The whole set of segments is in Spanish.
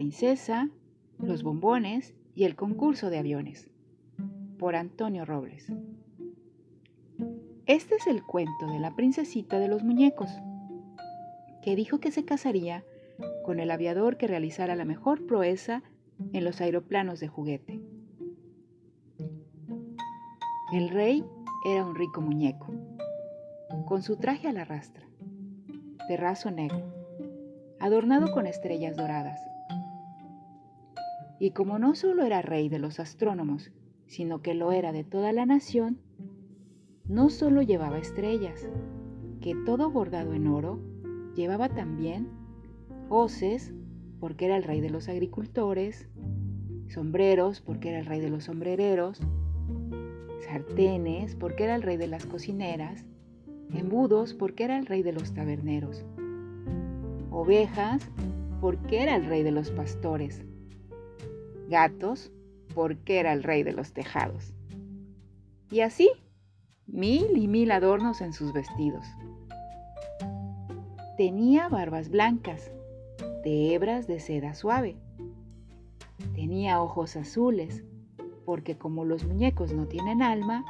princesa, los bombones y el concurso de aviones. Por Antonio Robles. Este es el cuento de la princesita de los muñecos, que dijo que se casaría con el aviador que realizara la mejor proeza en los aeroplanos de juguete. El rey era un rico muñeco, con su traje a la rastra, de raso negro, adornado con estrellas doradas. Y como no solo era rey de los astrónomos, sino que lo era de toda la nación, no solo llevaba estrellas, que todo bordado en oro, llevaba también hoces, porque era el rey de los agricultores, sombreros, porque era el rey de los sombrereros, sartenes, porque era el rey de las cocineras, embudos, porque era el rey de los taberneros, ovejas, porque era el rey de los pastores, gatos, porque era el rey de los tejados. Y así, mil y mil adornos en sus vestidos. Tenía barbas blancas, de hebras de seda suave. Tenía ojos azules, porque como los muñecos no tienen alma,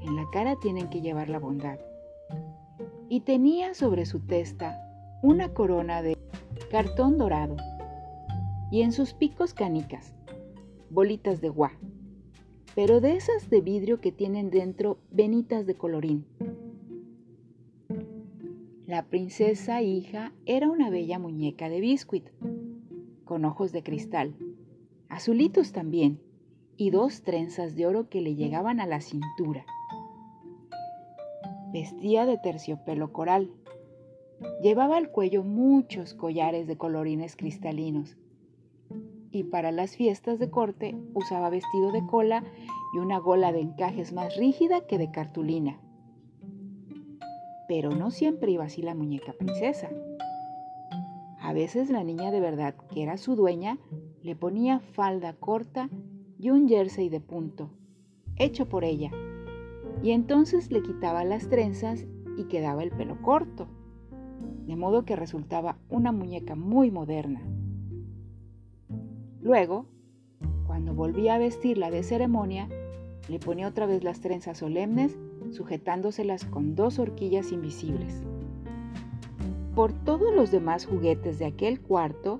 en la cara tienen que llevar la bondad. Y tenía sobre su testa una corona de cartón dorado, y en sus picos canicas, bolitas de guá, pero de esas de vidrio que tienen dentro venitas de colorín. La princesa hija era una bella muñeca de biscuit, con ojos de cristal, azulitos también, y dos trenzas de oro que le llegaban a la cintura. Vestía de terciopelo coral. Llevaba al cuello muchos collares de colorines cristalinos. Y para las fiestas de corte usaba vestido de cola y una gola de encajes más rígida que de cartulina. Pero no siempre iba así la muñeca princesa. A veces la niña de verdad, que era su dueña, le ponía falda corta y un jersey de punto, hecho por ella, y entonces le quitaba las trenzas y quedaba el pelo corto, de modo que resultaba una muñeca muy moderna. Luego, cuando volvía a vestirla de ceremonia, le ponía otra vez las trenzas solemnes, sujetándoselas con dos horquillas invisibles. Por todos los demás juguetes de aquel cuarto,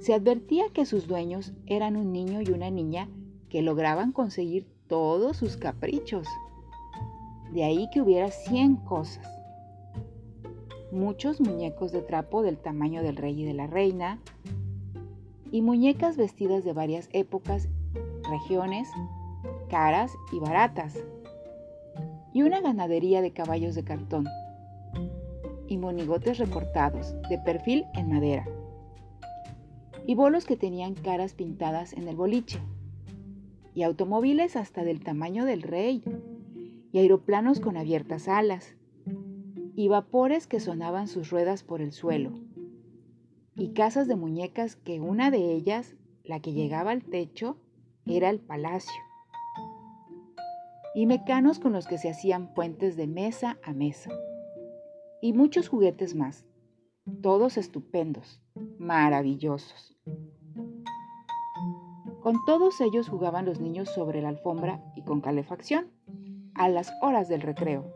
se advertía que sus dueños eran un niño y una niña que lograban conseguir todos sus caprichos. De ahí que hubiera 100 cosas. Muchos muñecos de trapo del tamaño del rey y de la reina, y muñecas vestidas de varias épocas, regiones, caras y baratas, y una ganadería de caballos de cartón, y monigotes recortados, de perfil en madera, y bolos que tenían caras pintadas en el boliche. Y automóviles hasta del tamaño del rey, y aeroplanos con abiertas alas, y vapores que sonaban sus ruedas por el suelo, y casas de muñecas que una de ellas, la que llegaba al techo, era el palacio, y mecanos con los que se hacían puentes de mesa a mesa, y muchos juguetes más, todos estupendos, maravillosos. Con todos ellos jugaban los niños sobre la alfombra y con calefacción, a las horas del recreo.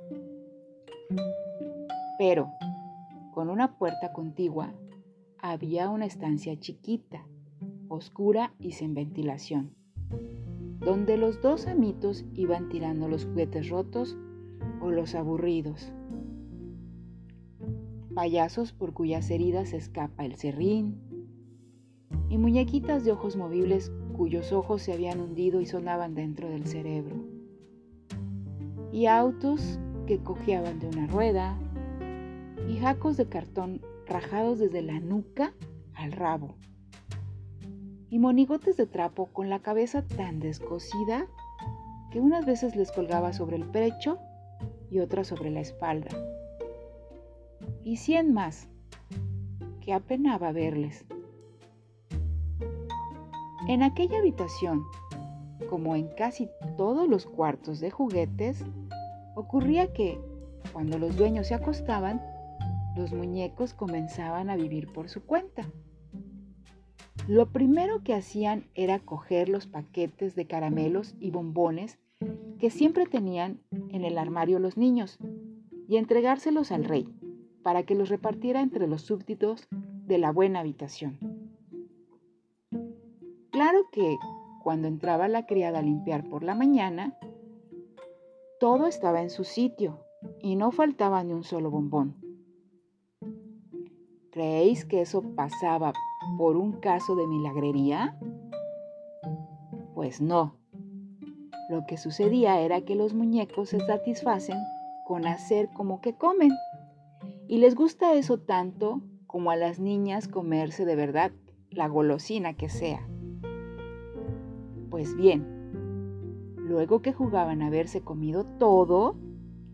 Pero, con una puerta contigua, había una estancia chiquita, oscura y sin ventilación, donde los dos amitos iban tirando los juguetes rotos o los aburridos. Payasos por cuyas heridas escapa el serrín, y muñequitas de ojos movibles cuyos ojos se habían hundido y sonaban dentro del cerebro. Y autos que cojeaban de una rueda, y jacos de cartón rajados desde la nuca al rabo, y monigotes de trapo con la cabeza tan descosida que unas veces les colgaba sobre el pecho y otras sobre la espalda. Y cien más, que apenaba verles. En aquella habitación, como en casi todos los cuartos de juguetes, ocurría que, cuando los dueños se acostaban, los muñecos comenzaban a vivir por su cuenta. lo primero que hacían era coger los paquetes de caramelos y bombones que siempre tenían en el armario los niños y entregárselos al rey para que los repartiera entre los súbditos de la buena habitación. Claro que cuando entraba la criada a limpiar por la mañana, todo estaba en su sitio y no faltaba ni un solo bombón. ¿Creéis que eso pasaba por un caso de milagrería? Pues no. Lo que sucedía era que los muñecos se satisfacen con hacer como que comen. Y les gusta eso tanto como a las niñas comerse de verdad la golosina que sea. Pues bien, luego que jugaban a haberse comido todo,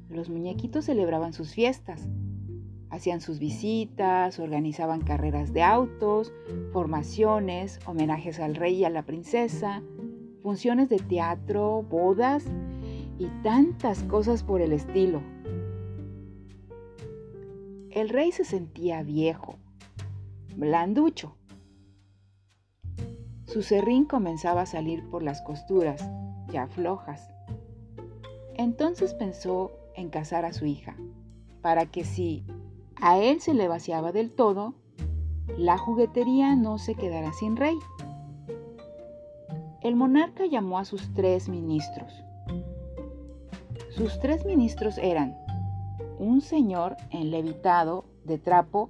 los muñequitos celebraban sus fiestas. Hacían sus visitas, organizaban carreras de autos, formaciones, homenajes al rey y a la princesa, funciones de teatro, bodas y tantas cosas por el estilo. El rey se sentía viejo, blanducho. Su serrín comenzaba a salir por las costuras, ya flojas. Entonces pensó en casar a su hija, para que si a él se le vaciaba del todo, la juguetería no se quedara sin rey. El monarca llamó a sus tres ministros, sus tres ministros eran un señor enlevitado de trapo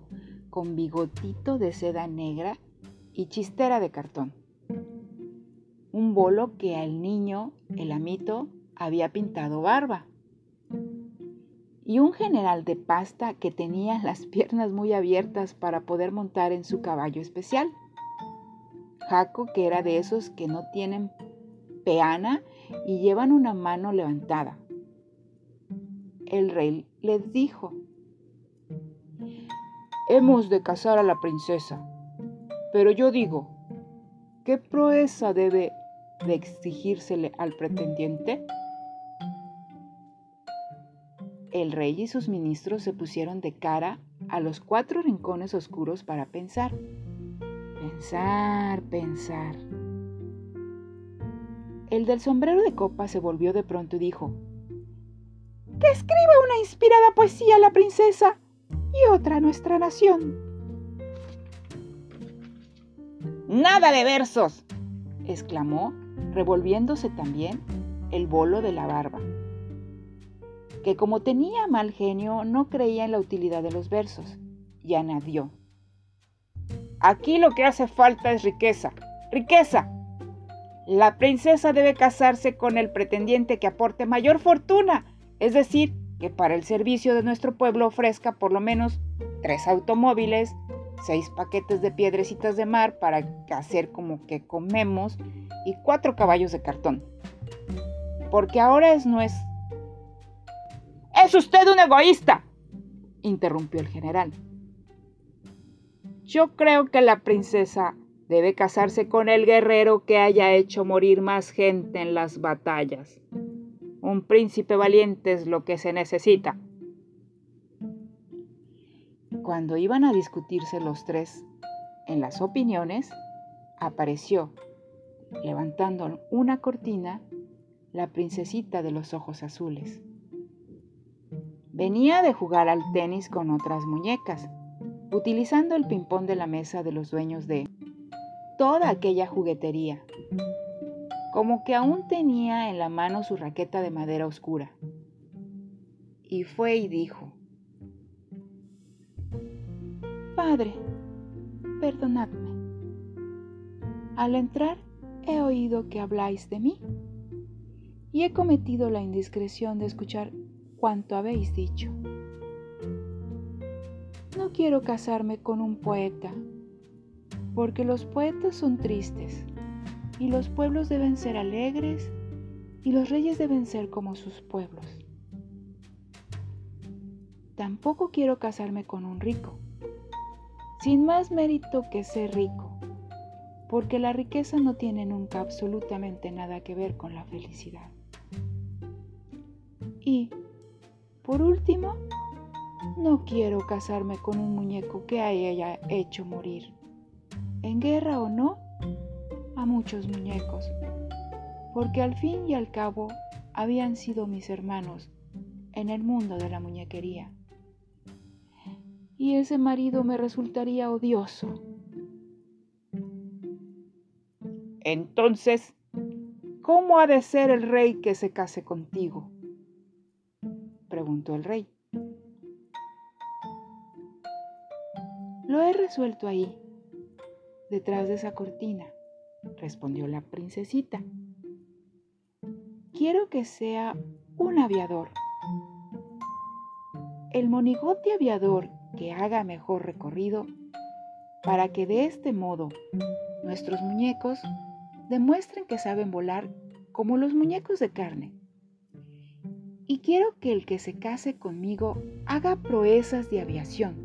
con bigotito de seda negra y chistera de cartón. Un bolo que al niño, el amito, había pintado barba. Y un general de pasta que tenía las piernas muy abiertas para poder montar en su caballo especial. Jaco, que era de esos que no tienen peana y llevan una mano levantada el rey les dijo, hemos de casar a la princesa, pero yo digo, ¿qué proeza debe de exigírsele al pretendiente? El rey y sus ministros se pusieron de cara a los cuatro rincones oscuros para pensar. Pensar, pensar. El del sombrero de copa se volvió de pronto y dijo, que escriba una inspirada poesía a la princesa y otra a nuestra nación. Nada de versos, exclamó, revolviéndose también el bolo de la barba, que como tenía mal genio no creía en la utilidad de los versos, y añadió, aquí lo que hace falta es riqueza, riqueza. La princesa debe casarse con el pretendiente que aporte mayor fortuna es decir, que para el servicio de nuestro pueblo ofrezca por lo menos tres automóviles, seis paquetes de piedrecitas de mar para hacer como que comemos y cuatro caballos de cartón. Porque ahora es no es... ¡Es usted un egoísta! interrumpió el general. Yo creo que la princesa debe casarse con el guerrero que haya hecho morir más gente en las batallas. Un príncipe valiente es lo que se necesita. Cuando iban a discutirse los tres en las opiniones, apareció, levantando una cortina, la princesita de los ojos azules. Venía de jugar al tenis con otras muñecas, utilizando el ping-pong de la mesa de los dueños de toda aquella juguetería como que aún tenía en la mano su raqueta de madera oscura. Y fue y dijo, Padre, perdonadme. Al entrar he oído que habláis de mí y he cometido la indiscreción de escuchar cuanto habéis dicho. No quiero casarme con un poeta, porque los poetas son tristes y los pueblos deben ser alegres y los reyes deben ser como sus pueblos. Tampoco quiero casarme con un rico, sin más mérito que ser rico, porque la riqueza no tiene nunca absolutamente nada que ver con la felicidad. Y, por último, no quiero casarme con un muñeco que haya hecho morir en guerra o no, a muchos muñecos, porque al fin y al cabo habían sido mis hermanos en el mundo de la muñequería. Y ese marido me resultaría odioso. Entonces, ¿cómo ha de ser el rey que se case contigo? Preguntó el rey. Lo he resuelto ahí, detrás de esa cortina, respondió la princesita. Quiero que sea un aviador. El monigote aviador que haga mejor recorrido para que de este modo nuestros muñecos demuestren que saben volar como los muñecos de carne. Y quiero que el que se case conmigo haga proezas de aviación,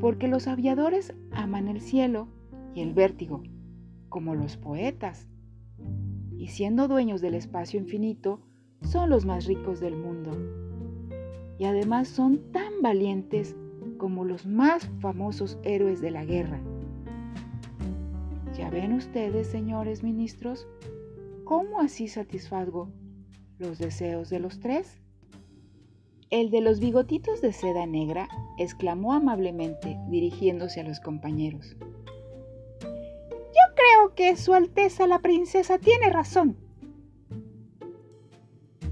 porque los aviadores aman el cielo y el vértigo, como los poetas. Y siendo dueños del espacio infinito, son los más ricos del mundo. Y además son tan valientes como los más famosos héroes de la guerra. ¿Ya ven ustedes, señores ministros, cómo así satisfago los deseos de los tres? El de los bigotitos de seda negra exclamó amablemente dirigiéndose a los compañeros. Yo creo que Su Alteza la Princesa tiene razón.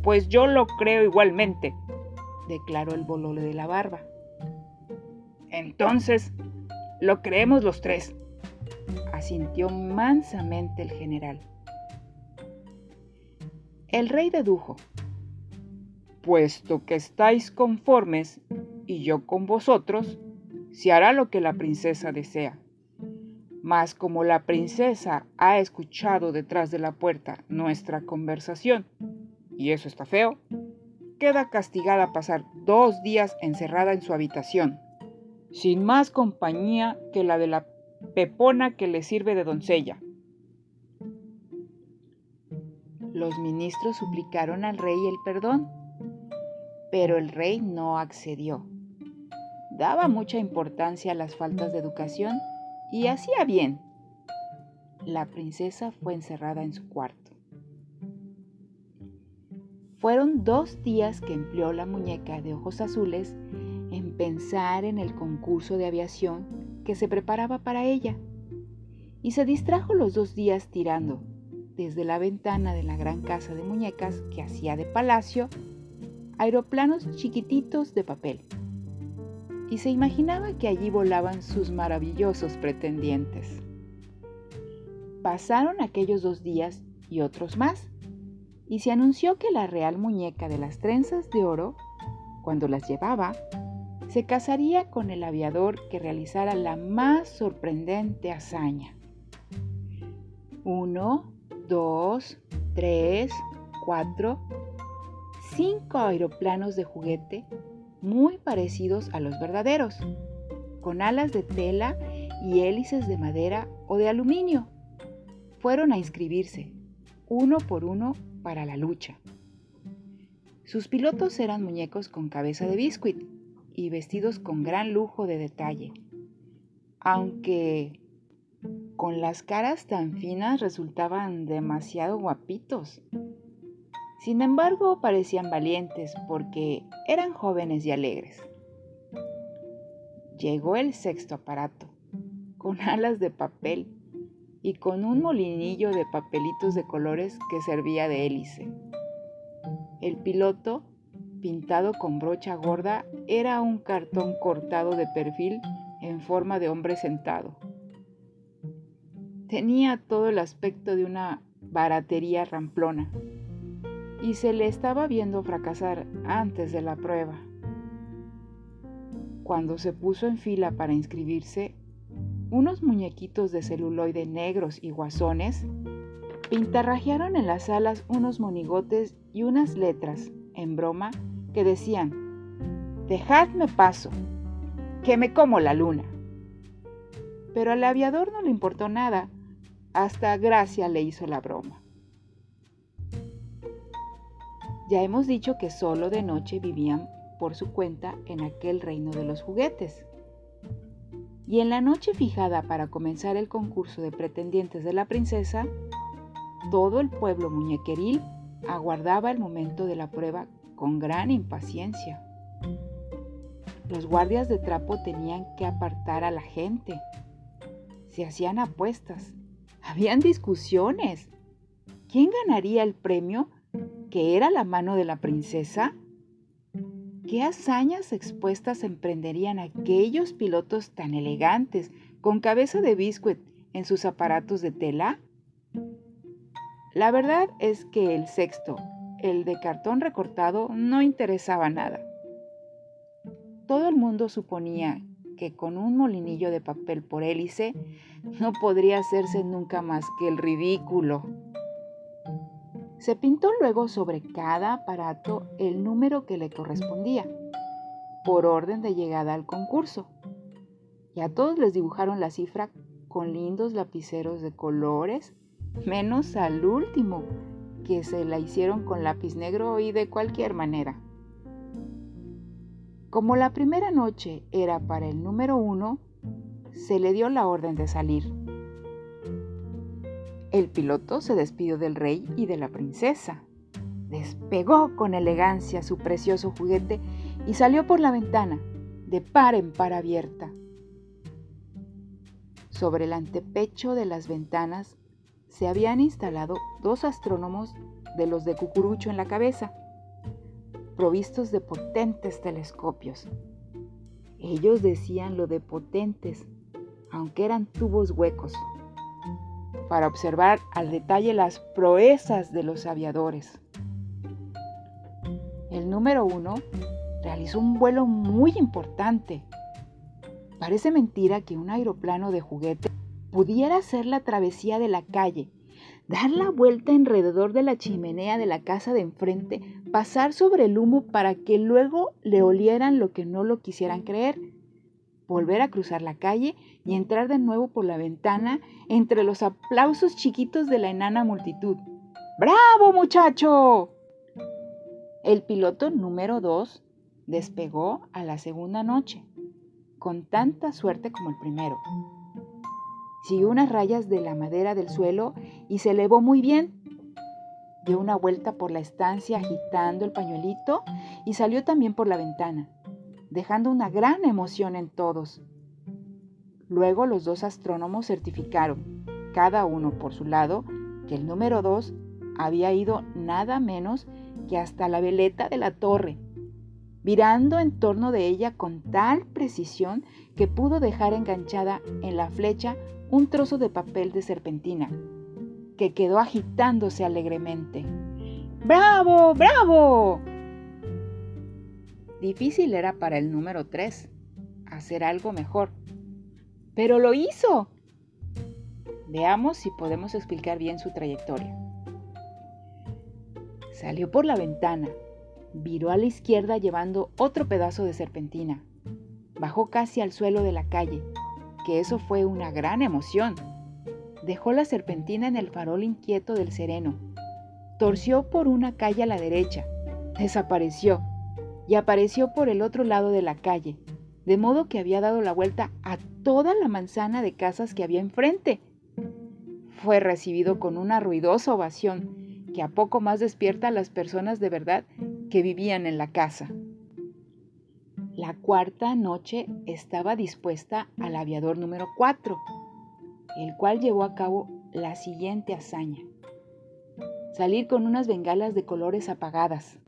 Pues yo lo creo igualmente, declaró el bolole de la barba. Entonces, lo creemos los tres, asintió mansamente el general. El rey dedujo, puesto que estáis conformes y yo con vosotros, se hará lo que la princesa desea. Mas como la princesa ha escuchado detrás de la puerta nuestra conversación, y eso está feo, queda castigada a pasar dos días encerrada en su habitación, sin más compañía que la de la pepona que le sirve de doncella. Los ministros suplicaron al rey el perdón, pero el rey no accedió. Daba mucha importancia a las faltas de educación y hacía bien. La princesa fue encerrada en su cuarto. Fueron dos días que empleó la muñeca de ojos azules en pensar en el concurso de aviación que se preparaba para ella, y se distrajo los dos días tirando, desde la ventana de la gran casa de muñecas que hacía de palacio, aeroplanos chiquititos de papel. Y se imaginaba que allí volaban sus maravillosos pretendientes. Pasaron aquellos dos días y otros más, y se anunció que la real muñeca de las trenzas de oro, cuando las llevaba, se casaría con el aviador que realizara la más sorprendente hazaña. Uno, dos, tres, cuatro, cinco aeroplanos de juguete muy parecidos a los verdaderos, con alas de tela y hélices de madera o de aluminio. Fueron a inscribirse, uno por uno, para la lucha. Sus pilotos eran muñecos con cabeza de biscuit y vestidos con gran lujo de detalle, aunque con las caras tan finas resultaban demasiado guapitos. Sin embargo, parecían valientes porque eran jóvenes y alegres. Llegó el sexto aparato, con alas de papel y con un molinillo de papelitos de colores que servía de hélice. El piloto pintado con brocha gorda, era un cartón cortado de perfil en forma de hombre sentado. Tenía todo el aspecto de una baratería ramplona y se le estaba viendo fracasar antes de la prueba. Cuando se puso en fila para inscribirse, unos muñequitos de celuloide negros y guasones pintarrajearon en las alas unos monigotes y unas letras, en broma, que decían, dejadme paso, que me como la luna. Pero al aviador no le importó nada, hasta Gracia le hizo la broma. Ya hemos dicho que solo de noche vivían por su cuenta en aquel reino de los juguetes. Y en la noche fijada para comenzar el concurso de pretendientes de la princesa, todo el pueblo muñequeril aguardaba el momento de la prueba con gran impaciencia. Los guardias de trapo tenían que apartar a la gente. Se hacían apuestas. Habían discusiones. ¿Quién ganaría el premio que era la mano de la princesa? ¿Qué hazañas expuestas emprenderían aquellos pilotos tan elegantes, con cabeza de biscuit en sus aparatos de tela? La verdad es que el sexto, el de cartón recortado, no interesaba nada. Todo el mundo suponía que con un molinillo de papel por hélice no podría hacerse nunca más que el ridículo. Se pintó luego sobre cada aparato el número que le correspondía, por orden de llegada al concurso. Y a todos les dibujaron la cifra con lindos lapiceros de colores menos al último, que se la hicieron con lápiz negro y de cualquier manera. Como la primera noche era para el número uno, se le dio la orden de salir. El piloto se despidió del rey y de la princesa. Despegó con elegancia su precioso juguete y salió por la ventana, de par en par abierta. Sobre el antepecho de las ventanas se habían instalado dos astrónomos de los de cucurucho en la cabeza, provistos de potentes telescopios. Ellos decían lo de potentes, aunque eran tubos huecos, para observar al detalle las proezas de los aviadores. El número uno realizó un vuelo muy importante. Parece mentira que un aeroplano de juguete pudiera hacer la travesía de la calle, dar la vuelta alrededor de la chimenea de la casa de enfrente, pasar sobre el humo para que luego le olieran lo que no lo quisieran creer, volver a cruzar la calle y entrar de nuevo por la ventana entre los aplausos chiquitos de la enana multitud. ¡Bravo, muchacho! El piloto número dos despegó a la segunda noche, con tanta suerte como el primero siguió unas rayas de la madera del suelo y se elevó muy bien. Dio una vuelta por la estancia agitando el pañuelito y salió también por la ventana, dejando una gran emoción en todos. Luego los dos astrónomos certificaron, cada uno por su lado, que el número dos había ido nada menos que hasta la veleta de la torre, virando en torno de ella con tal precisión que pudo dejar enganchada en la flecha un trozo de papel de serpentina, que quedó agitándose alegremente. ¡Bravo! ¡Bravo! Difícil era para el número 3 hacer algo mejor, pero lo hizo. Veamos si podemos explicar bien su trayectoria. Salió por la ventana, viró a la izquierda llevando otro pedazo de serpentina, bajó casi al suelo de la calle que eso fue una gran emoción. Dejó la serpentina en el farol inquieto del sereno. Torció por una calle a la derecha. Desapareció y apareció por el otro lado de la calle, de modo que había dado la vuelta a toda la manzana de casas que había enfrente. Fue recibido con una ruidosa ovación que a poco más despierta a las personas de verdad que vivían en la casa. La cuarta noche estaba dispuesta al aviador número 4, el cual llevó a cabo la siguiente hazaña. Salir con unas bengalas de colores apagadas,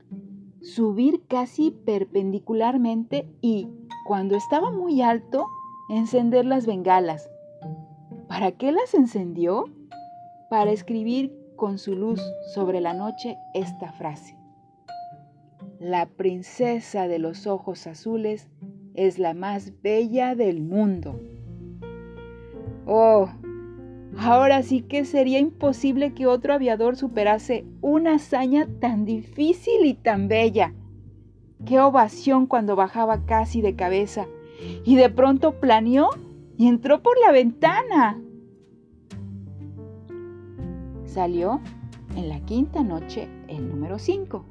subir casi perpendicularmente y, cuando estaba muy alto, encender las bengalas. ¿Para qué las encendió? Para escribir con su luz sobre la noche esta frase. La princesa de los ojos azules es la más bella del mundo. Oh, ahora sí que sería imposible que otro aviador superase una hazaña tan difícil y tan bella. Qué ovación cuando bajaba casi de cabeza y de pronto planeó y entró por la ventana. Salió en la quinta noche el número 5.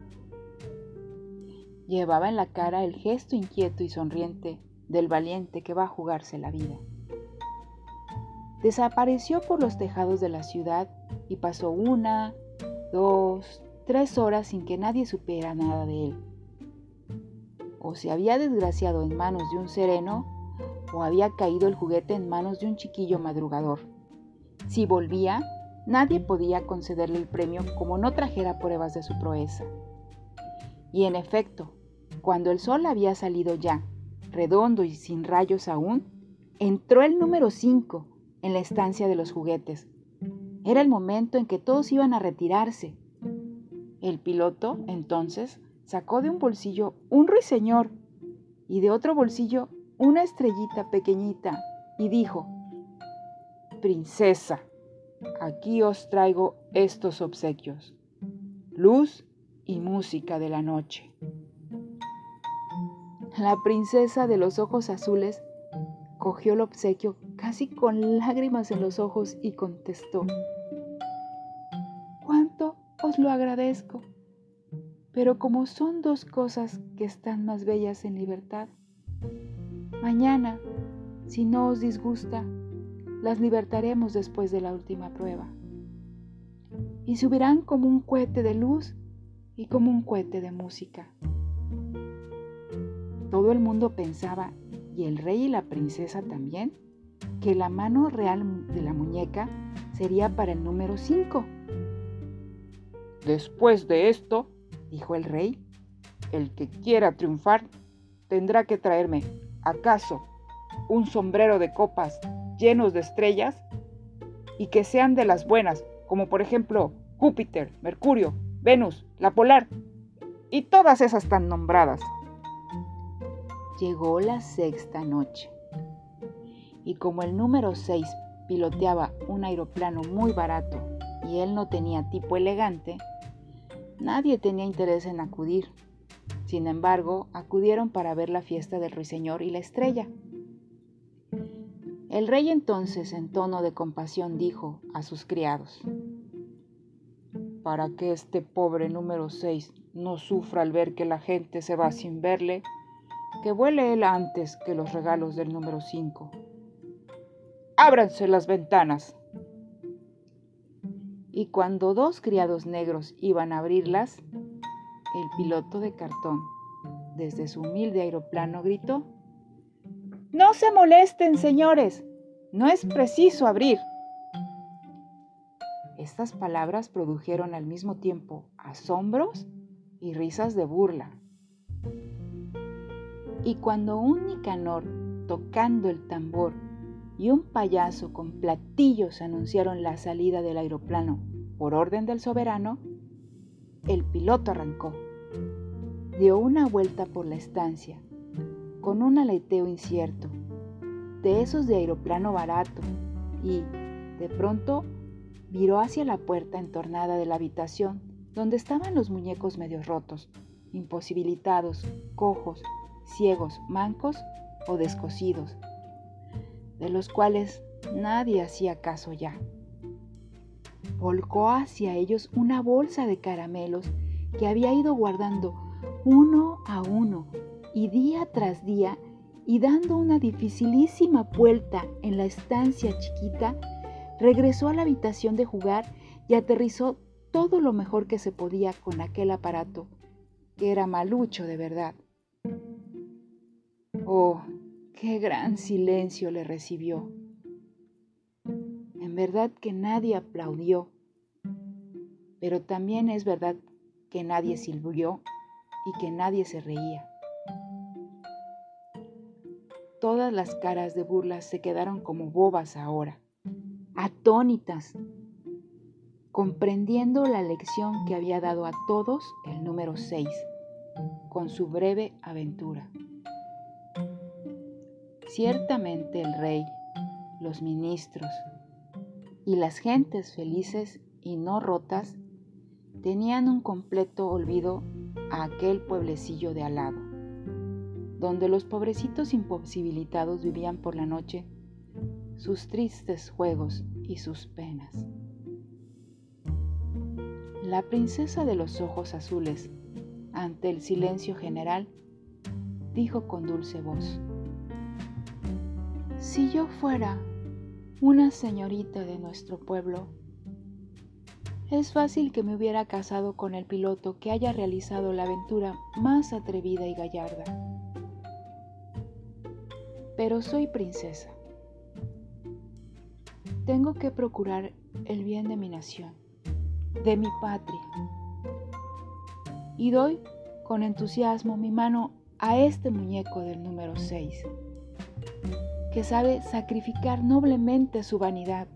Llevaba en la cara el gesto inquieto y sonriente del valiente que va a jugarse la vida. Desapareció por los tejados de la ciudad y pasó una, dos, tres horas sin que nadie supiera nada de él. O se había desgraciado en manos de un sereno, o había caído el juguete en manos de un chiquillo madrugador. Si volvía, nadie podía concederle el premio como no trajera pruebas de su proeza. Y en efecto, cuando el sol había salido ya, redondo y sin rayos aún, entró el número 5 en la estancia de los juguetes. Era el momento en que todos iban a retirarse. El piloto, entonces, sacó de un bolsillo un ruiseñor y de otro bolsillo una estrellita pequeñita y dijo, Princesa, aquí os traigo estos obsequios, luz y música de la noche. La princesa de los ojos azules cogió el obsequio casi con lágrimas en los ojos y contestó, ¿cuánto os lo agradezco? Pero como son dos cosas que están más bellas en libertad, mañana, si no os disgusta, las libertaremos después de la última prueba. Y subirán como un cohete de luz y como un cohete de música. Todo el mundo pensaba, y el rey y la princesa también, que la mano real de la muñeca sería para el número 5. Después de esto, dijo el rey, el que quiera triunfar tendrá que traerme, acaso, un sombrero de copas llenos de estrellas y que sean de las buenas, como por ejemplo Júpiter, Mercurio, Venus, la polar y todas esas tan nombradas. Llegó la sexta noche y como el número 6 piloteaba un aeroplano muy barato y él no tenía tipo elegante, nadie tenía interés en acudir. Sin embargo, acudieron para ver la fiesta del ruiseñor y la estrella. El rey entonces, en tono de compasión, dijo a sus criados, Para que este pobre número 6 no sufra al ver que la gente se va sin verle, que vuele él antes que los regalos del número 5. Ábranse las ventanas. Y cuando dos criados negros iban a abrirlas, el piloto de cartón, desde su humilde aeroplano, gritó, no se molesten, señores. No es preciso abrir. Estas palabras produjeron al mismo tiempo asombros y risas de burla. Y cuando un Nicanor tocando el tambor y un payaso con platillos anunciaron la salida del aeroplano por orden del soberano, el piloto arrancó. Dio una vuelta por la estancia con un aleteo incierto, de esos de aeroplano barato, y, de pronto, viró hacia la puerta entornada de la habitación donde estaban los muñecos medio rotos, imposibilitados, cojos, ciegos, mancos o descosidos, de los cuales nadie hacía caso ya. Volcó hacia ellos una bolsa de caramelos que había ido guardando uno a uno y día tras día y dando una dificilísima vuelta en la estancia chiquita, regresó a la habitación de jugar y aterrizó todo lo mejor que se podía con aquel aparato, que era malucho de verdad. Oh, qué gran silencio le recibió. En verdad que nadie aplaudió, pero también es verdad que nadie silbió y que nadie se reía. Todas las caras de burlas se quedaron como bobas ahora, atónitas, comprendiendo la lección que había dado a todos el número 6, con su breve aventura. Ciertamente el rey, los ministros y las gentes felices y no rotas tenían un completo olvido a aquel pueblecillo de al lado donde los pobrecitos imposibilitados vivían por la noche sus tristes juegos y sus penas. La princesa de los ojos azules, ante el silencio general, dijo con dulce voz, Si yo fuera una señorita de nuestro pueblo. Es fácil que me hubiera casado con el piloto que haya realizado la aventura más atrevida y gallarda. Pero soy princesa. Tengo que procurar el bien de mi nación, de mi patria. Y doy con entusiasmo mi mano a este muñeco del número 6, que sabe sacrificar noblemente su vanidad.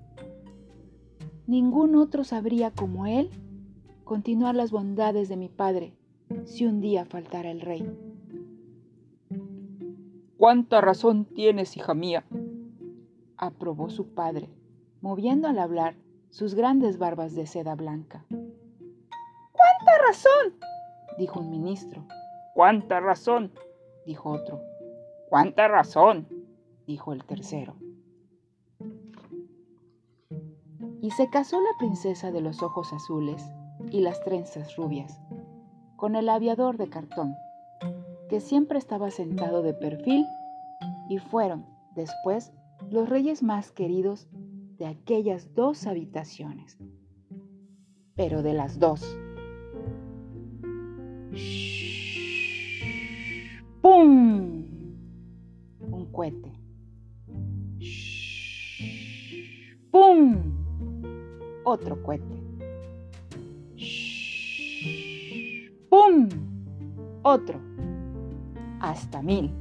Ningún otro sabría como él continuar las bondades de mi padre si un día faltara el rey. ¿Cuánta razón tienes, hija mía? aprobó su padre, moviendo al hablar sus grandes barbas de seda blanca. ¿Cuánta razón? dijo un ministro. ¿Cuánta razón? dijo otro. ¿Cuánta razón? Dijo el tercero. Y se casó la princesa de los ojos azules y las trenzas rubias con el aviador de cartón, que siempre estaba sentado de perfil, y fueron, después, los reyes más queridos de aquellas dos habitaciones. Pero de las dos. Otro cohete. ¡Pum! Otro. Hasta mil.